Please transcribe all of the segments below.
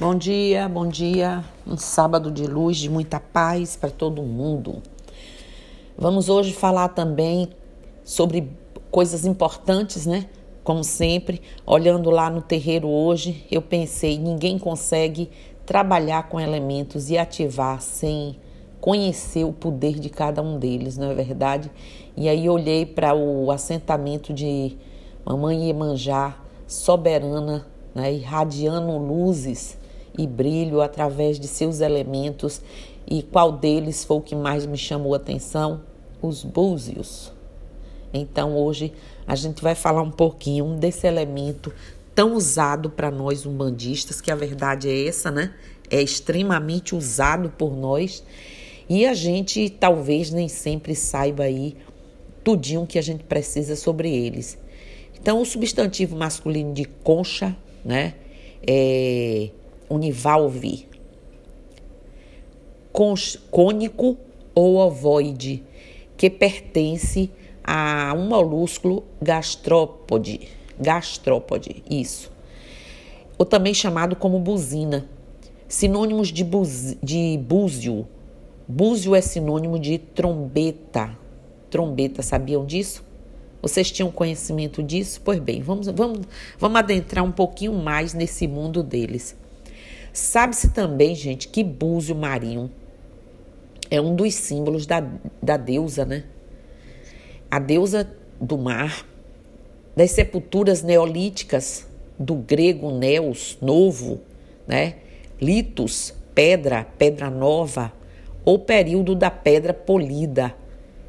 Bom dia, bom dia. Um sábado de luz, de muita paz para todo mundo. Vamos hoje falar também sobre coisas importantes, né? Como sempre, olhando lá no terreiro hoje, eu pensei: ninguém consegue trabalhar com elementos e ativar sem conhecer o poder de cada um deles, não é verdade? E aí olhei para o assentamento de Mamãe Iemanjá, soberana, né, irradiando luzes e brilho através de seus elementos. E qual deles foi o que mais me chamou a atenção? Os búzios. Então hoje a gente vai falar um pouquinho desse elemento tão usado para nós umbandistas, que a verdade é essa, né? É extremamente usado por nós e a gente talvez nem sempre saiba aí tudinho que a gente precisa sobre eles. Então o substantivo masculino de concha, né? É univalve, cônico ou ovoide, que pertence a um molúsculo gastrópode, gastrópode, isso. Ou também chamado como buzina. Sinônimos de, buz, de búzio. Búzio é sinônimo de trombeta. Trombeta, sabiam disso? Vocês tinham conhecimento disso? Pois bem, vamos, vamos, vamos adentrar um pouquinho mais nesse mundo deles. Sabe-se também, gente, que búzio marinho é um dos símbolos da, da deusa, né? A deusa do mar, das sepulturas neolíticas do grego neos, novo, né? Litos, pedra, pedra nova, ou período da pedra polida,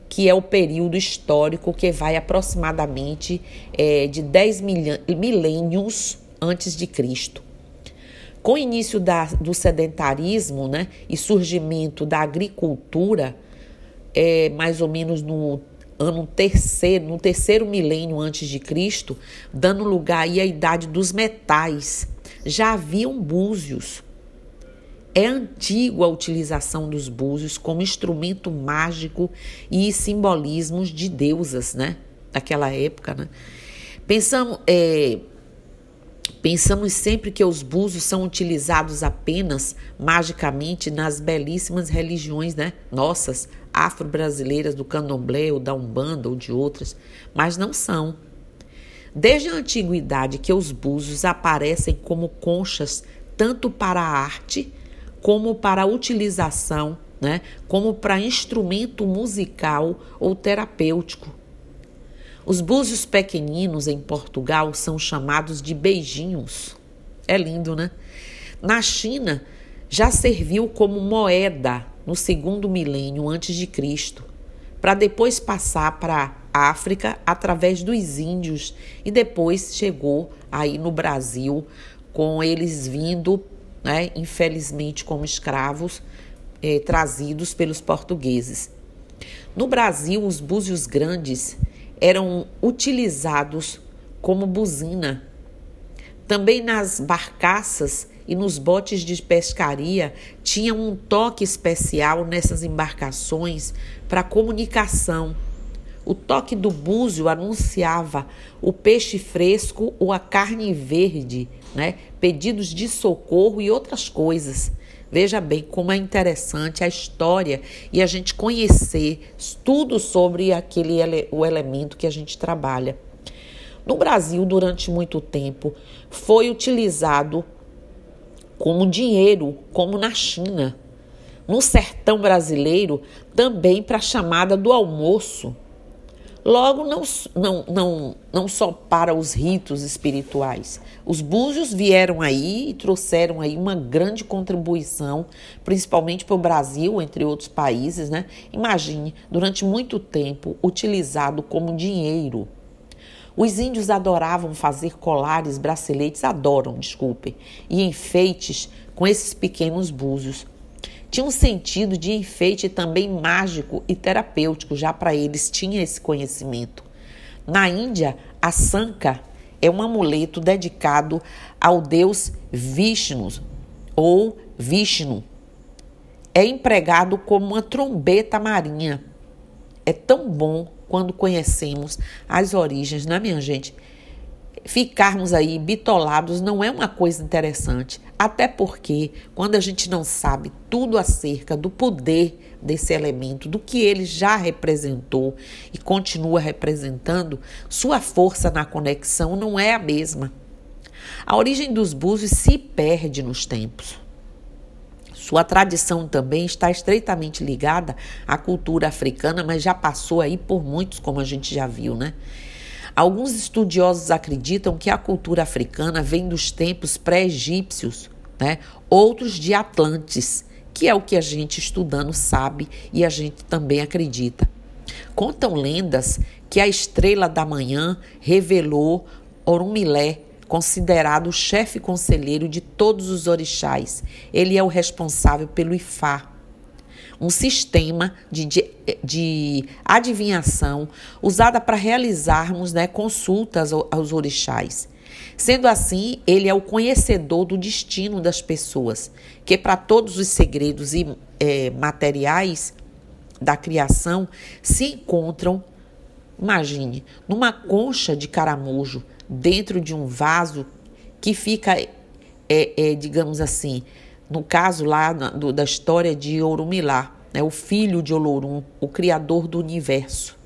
que é o período histórico que vai aproximadamente é, de 10 milênios antes de Cristo. Com o início da, do sedentarismo né, e surgimento da agricultura, é, mais ou menos no ano terceiro, no terceiro milênio antes de Cristo, dando lugar aí à idade dos metais. Já haviam búzios. É antigo a utilização dos búzios como instrumento mágico e simbolismos de deusas, né? Daquela época, né? Pensamos, é, Pensamos sempre que os búzios são utilizados apenas magicamente nas belíssimas religiões né, nossas, afro-brasileiras do candomblé ou da Umbanda ou de outras, mas não são. Desde a antiguidade que os búzios aparecem como conchas tanto para a arte como para a utilização, né, como para instrumento musical ou terapêutico. Os búzios pequeninos em Portugal são chamados de beijinhos. É lindo, né? Na China, já serviu como moeda no segundo milênio antes de Cristo, para depois passar para a África através dos índios e depois chegou aí no Brasil com eles vindo, né, infelizmente como escravos eh, trazidos pelos portugueses. No Brasil, os búzios grandes eram utilizados como buzina. Também nas barcaças e nos botes de pescaria tinha um toque especial nessas embarcações para comunicação. O toque do búzio anunciava o peixe fresco ou a carne verde, né? pedidos de socorro e outras coisas. Veja bem como é interessante a história e a gente conhecer tudo sobre aquele o elemento que a gente trabalha. No Brasil, durante muito tempo, foi utilizado como dinheiro, como na China. No sertão brasileiro, também para a chamada do almoço. Logo, não, não, não, não só para os ritos espirituais. Os búzios vieram aí e trouxeram aí uma grande contribuição, principalmente para o Brasil, entre outros países, né? Imagine, durante muito tempo, utilizado como dinheiro. Os índios adoravam fazer colares, braceletes, adoram, desculpe, e enfeites com esses pequenos búzios tinha um sentido de enfeite também mágico e terapêutico, já para eles tinha esse conhecimento. Na Índia, a sanka é um amuleto dedicado ao deus Vishnu ou Vishnu. É empregado como uma trombeta marinha. É tão bom quando conhecemos as origens, não é, minha gente? Ficarmos aí bitolados não é uma coisa interessante, até porque quando a gente não sabe tudo acerca do poder desse elemento, do que ele já representou e continua representando, sua força na conexão não é a mesma. A origem dos búzios se perde nos tempos. Sua tradição também está estreitamente ligada à cultura africana, mas já passou aí por muitos, como a gente já viu, né? Alguns estudiosos acreditam que a cultura africana vem dos tempos pré-egípcios, né? outros de Atlantes, que é o que a gente estudando sabe e a gente também acredita. Contam lendas que a estrela da manhã revelou Orumilé, considerado o chefe conselheiro de todos os orixás. Ele é o responsável pelo Ifá, um sistema de, de, de adivinhação usada para realizarmos né, consultas aos orixás. Sendo assim, ele é o conhecedor do destino das pessoas, que para todos os segredos e é, materiais da criação se encontram, imagine, numa concha de caramujo, dentro de um vaso que fica, é, é, digamos assim, no caso lá na, do, da história de Orumilá, né, o filho de Olorum, o criador do universo.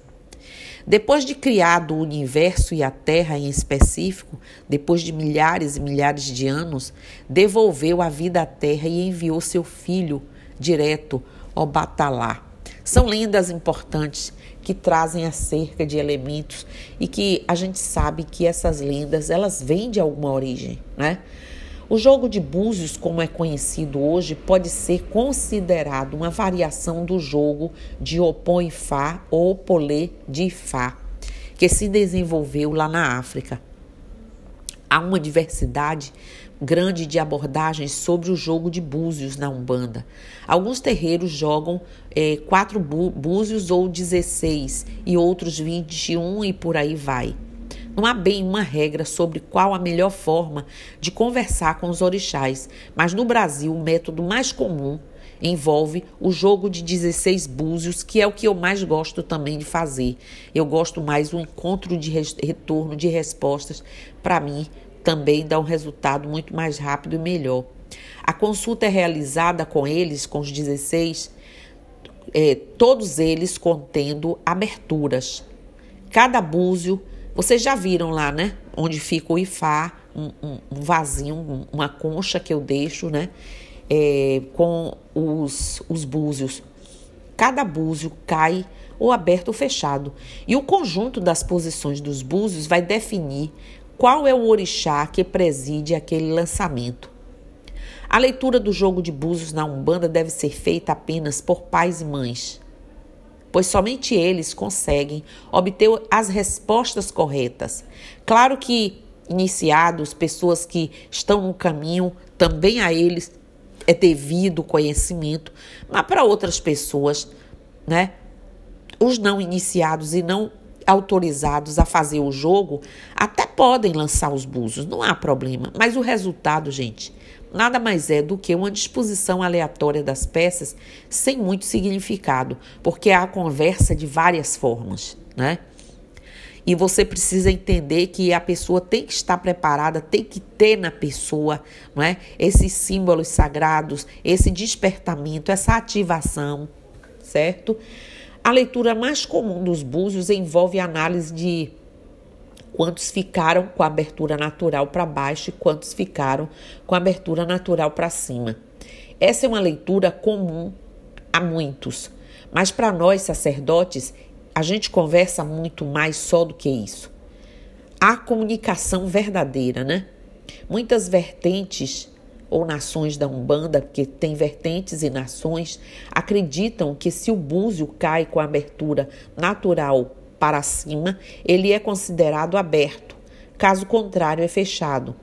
Depois de criado o universo e a Terra em específico, depois de milhares e milhares de anos, devolveu a vida à Terra e enviou seu filho direto, Obatalá. São lendas importantes que trazem acerca de elementos e que a gente sabe que essas lendas elas vêm de alguma origem, né? O jogo de búzios, como é conhecido hoje, pode ser considerado uma variação do jogo de Opon Fá ou Polê de Fá, que se desenvolveu lá na África. Há uma diversidade grande de abordagens sobre o jogo de búzios na Umbanda. Alguns terreiros jogam é, quatro búzios ou 16 e outros 21 e por aí vai. Não há bem uma regra sobre qual a melhor forma de conversar com os orixás, mas no Brasil o método mais comum envolve o jogo de 16 búzios, que é o que eu mais gosto também de fazer. Eu gosto mais o encontro de retorno de respostas. Para mim, também dá um resultado muito mais rápido e melhor. A consulta é realizada com eles, com os 16, é, todos eles contendo aberturas. Cada búzio vocês já viram lá, né? Onde fica o ifá, um, um, vasinho, uma concha que eu deixo, né? É, com os, os búzios. Cada búzio cai ou aberto ou fechado. E o conjunto das posições dos búzios vai definir qual é o orixá que preside aquele lançamento. A leitura do jogo de búzios na Umbanda deve ser feita apenas por pais e mães pois somente eles conseguem obter as respostas corretas. Claro que iniciados, pessoas que estão no caminho, também a eles é devido conhecimento, mas para outras pessoas, né? Os não iniciados e não autorizados a fazer o jogo até podem lançar os búzios, não há problema. Mas o resultado, gente, nada mais é do que uma disposição aleatória das peças sem muito significado, porque há conversa de várias formas, né? E você precisa entender que a pessoa tem que estar preparada, tem que ter na pessoa, não é? Esses símbolos sagrados, esse despertamento, essa ativação, certo? A leitura mais comum dos búzios envolve análise de quantos ficaram com a abertura natural para baixo e quantos ficaram com a abertura natural para cima. Essa é uma leitura comum a muitos, mas para nós sacerdotes, a gente conversa muito mais só do que isso. A comunicação verdadeira, né? Muitas vertentes ou nações da Umbanda, porque tem vertentes e nações, acreditam que se o búzio cai com a abertura natural para cima, ele é considerado aberto, caso contrário, é fechado.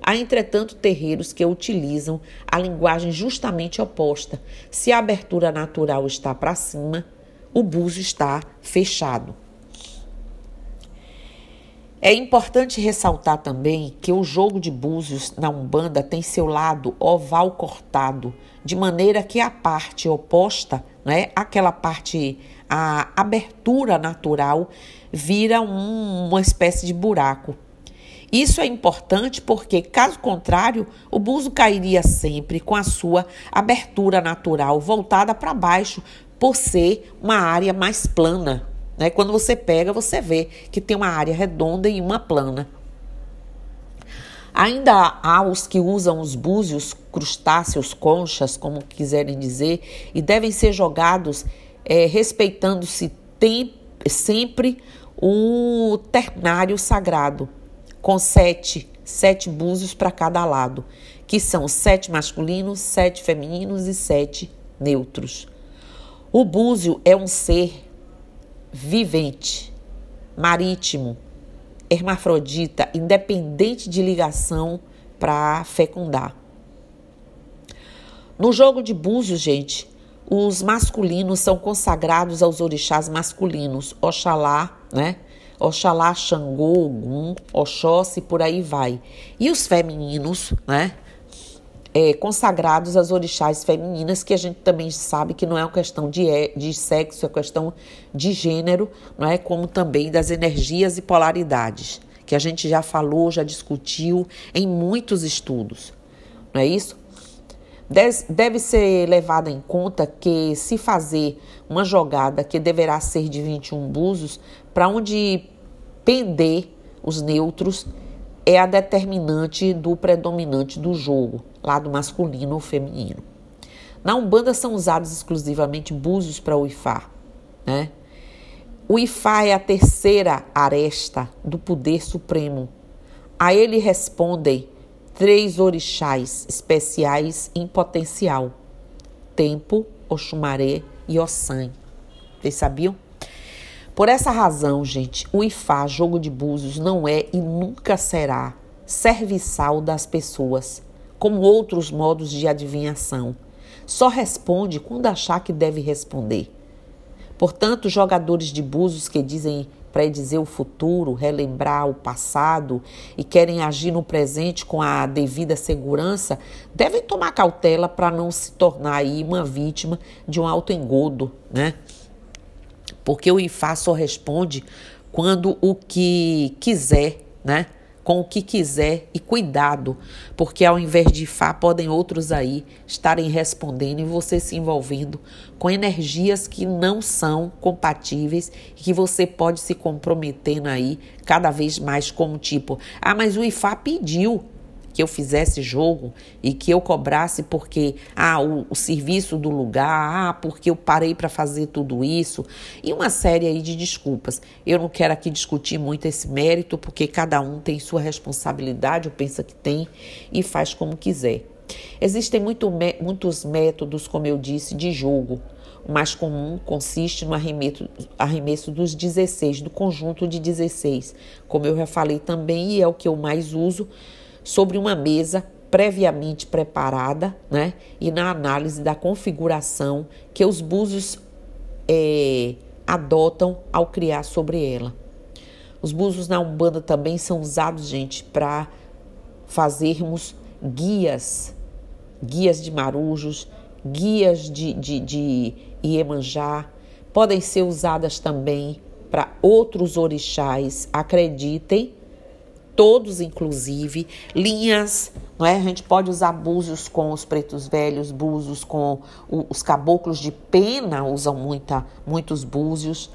Há, entretanto, terreiros que utilizam a linguagem justamente oposta. Se a abertura natural está para cima, o búzio está fechado. É importante ressaltar também que o jogo de búzios na Umbanda tem seu lado oval cortado, de maneira que a parte oposta, né, aquela parte a abertura natural vira um, uma espécie de buraco. Isso é importante porque, caso contrário, o buzo cairia sempre com a sua abertura natural voltada para baixo, por ser uma área mais plana. Né? Quando você pega, você vê que tem uma área redonda e uma plana. Ainda há os que usam os búzios, crustáceos, conchas, como quiserem dizer, e devem ser jogados é, respeitando-se sempre o ternário sagrado, com sete, sete búzios para cada lado, que são sete masculinos, sete femininos e sete neutros. O búzio é um ser vivente, marítimo, hermafrodita, independente de ligação para fecundar. No jogo de búzios, gente, os masculinos são consagrados aos orixás masculinos, Oxalá, né? Oxalá, Xangô, Ogum, Oxóssi, por aí vai. E os femininos, né? É, consagrados às orixás femininas, que a gente também sabe que não é uma questão de, de sexo, é questão de gênero, não é? como também das energias e polaridades, que a gente já falou, já discutiu em muitos estudos. Não é isso? Deve ser levado em conta que se fazer uma jogada que deverá ser de 21 búzios, para onde pender os neutros é a determinante do predominante do jogo, lado masculino ou feminino. Na Umbanda são usados exclusivamente búzios para o Ifá. Né? O Ifá é a terceira aresta do poder supremo. A ele respondem três orixás especiais em potencial: Tempo, Oxumaré e Ossan. Vocês sabiam? Por essa razão, gente, o Ifá, jogo de búzios, não é e nunca será serviçal das pessoas, como outros modos de adivinhação. Só responde quando achar que deve responder. Portanto, jogadores de búzios que dizem predizer o futuro, relembrar o passado e querem agir no presente com a devida segurança, devem tomar cautela para não se tornar aí uma vítima de um autoengodo, né? Porque o IFA só responde quando o que quiser, né? Com o que quiser e cuidado, porque ao invés de Fá, podem outros aí estarem respondendo e você se envolvendo com energias que não são compatíveis e que você pode se comprometendo aí cada vez mais como tipo, ah, mas o Ifá pediu, que eu fizesse jogo e que eu cobrasse porque ah, o, o serviço do lugar, ah, porque eu parei para fazer tudo isso e uma série aí de desculpas. Eu não quero aqui discutir muito esse mérito porque cada um tem sua responsabilidade, ou pensa que tem e faz como quiser. Existem muito, muitos métodos, como eu disse, de jogo. O mais comum consiste no arremesso, arremesso dos 16, do conjunto de 16, como eu já falei também, e é o que eu mais uso sobre uma mesa previamente preparada, né? E na análise da configuração que os búzios é, adotam ao criar sobre ela. Os búzios na Umbanda também são usados, gente, para fazermos guias, guias de marujos, guias de, de, de Iemanjá, podem ser usadas também para outros orixás, acreditem, todos inclusive, linhas, não é? A gente pode usar búzios com os pretos velhos, búzios com o, os caboclos de pena usam muita, muitos búzios.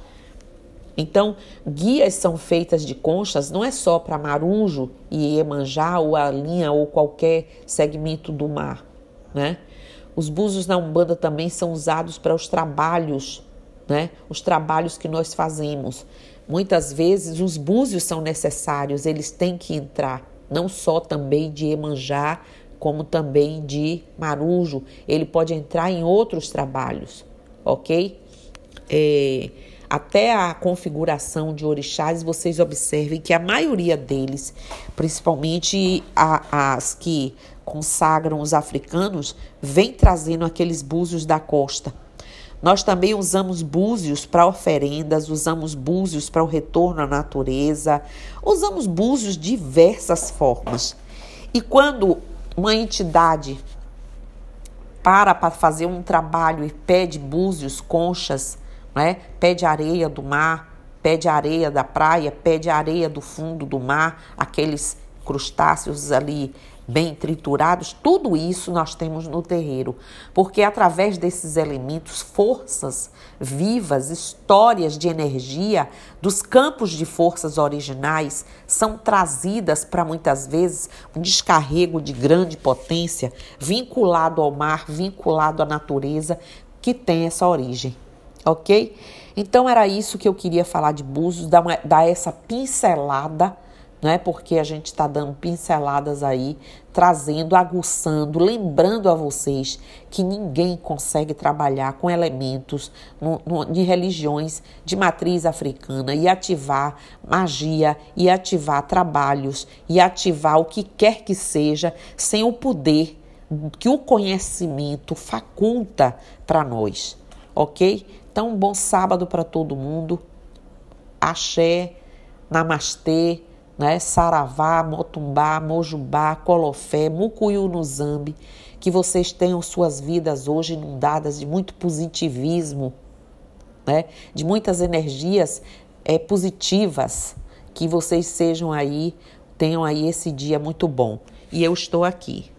Então, guias são feitas de conchas, não é só para marujo e Iemanjá ou a linha ou qualquer segmento do mar, né? Os búzios na Umbanda também são usados para os trabalhos, né? Os trabalhos que nós fazemos. Muitas vezes os búzios são necessários, eles têm que entrar, não só também de Emanjá, como também de Marujo. Ele pode entrar em outros trabalhos, ok? É, até a configuração de orixás, vocês observem que a maioria deles, principalmente a, as que consagram os africanos, vem trazendo aqueles búzios da costa nós também usamos búzios para oferendas, usamos búzios para o retorno à natureza, usamos búzios de diversas formas. E quando uma entidade para para fazer um trabalho e pede búzios, conchas, né? pede areia do mar, pede areia da praia, pede areia do fundo do mar, aqueles crustáceos ali bem triturados, tudo isso nós temos no terreiro, porque através desses elementos, forças vivas, histórias de energia dos campos de forças originais são trazidas para muitas vezes um descarrego de grande potência vinculado ao mar, vinculado à natureza que tem essa origem, ok? Então era isso que eu queria falar de Búzios, dar, uma, dar essa pincelada não é porque a gente está dando pinceladas aí, trazendo, aguçando, lembrando a vocês que ninguém consegue trabalhar com elementos no, no, de religiões de matriz africana e ativar magia, e ativar trabalhos, e ativar o que quer que seja, sem o poder que o conhecimento faculta para nós, ok? Então, um bom sábado para todo mundo. Axé, namastê né? Saravá, Motumbá, Mojubá, Colofé, Mucuyu no Zambi, que vocês tenham suas vidas hoje inundadas de muito positivismo, né? De muitas energias é, positivas, que vocês sejam aí, tenham aí esse dia muito bom. E eu estou aqui.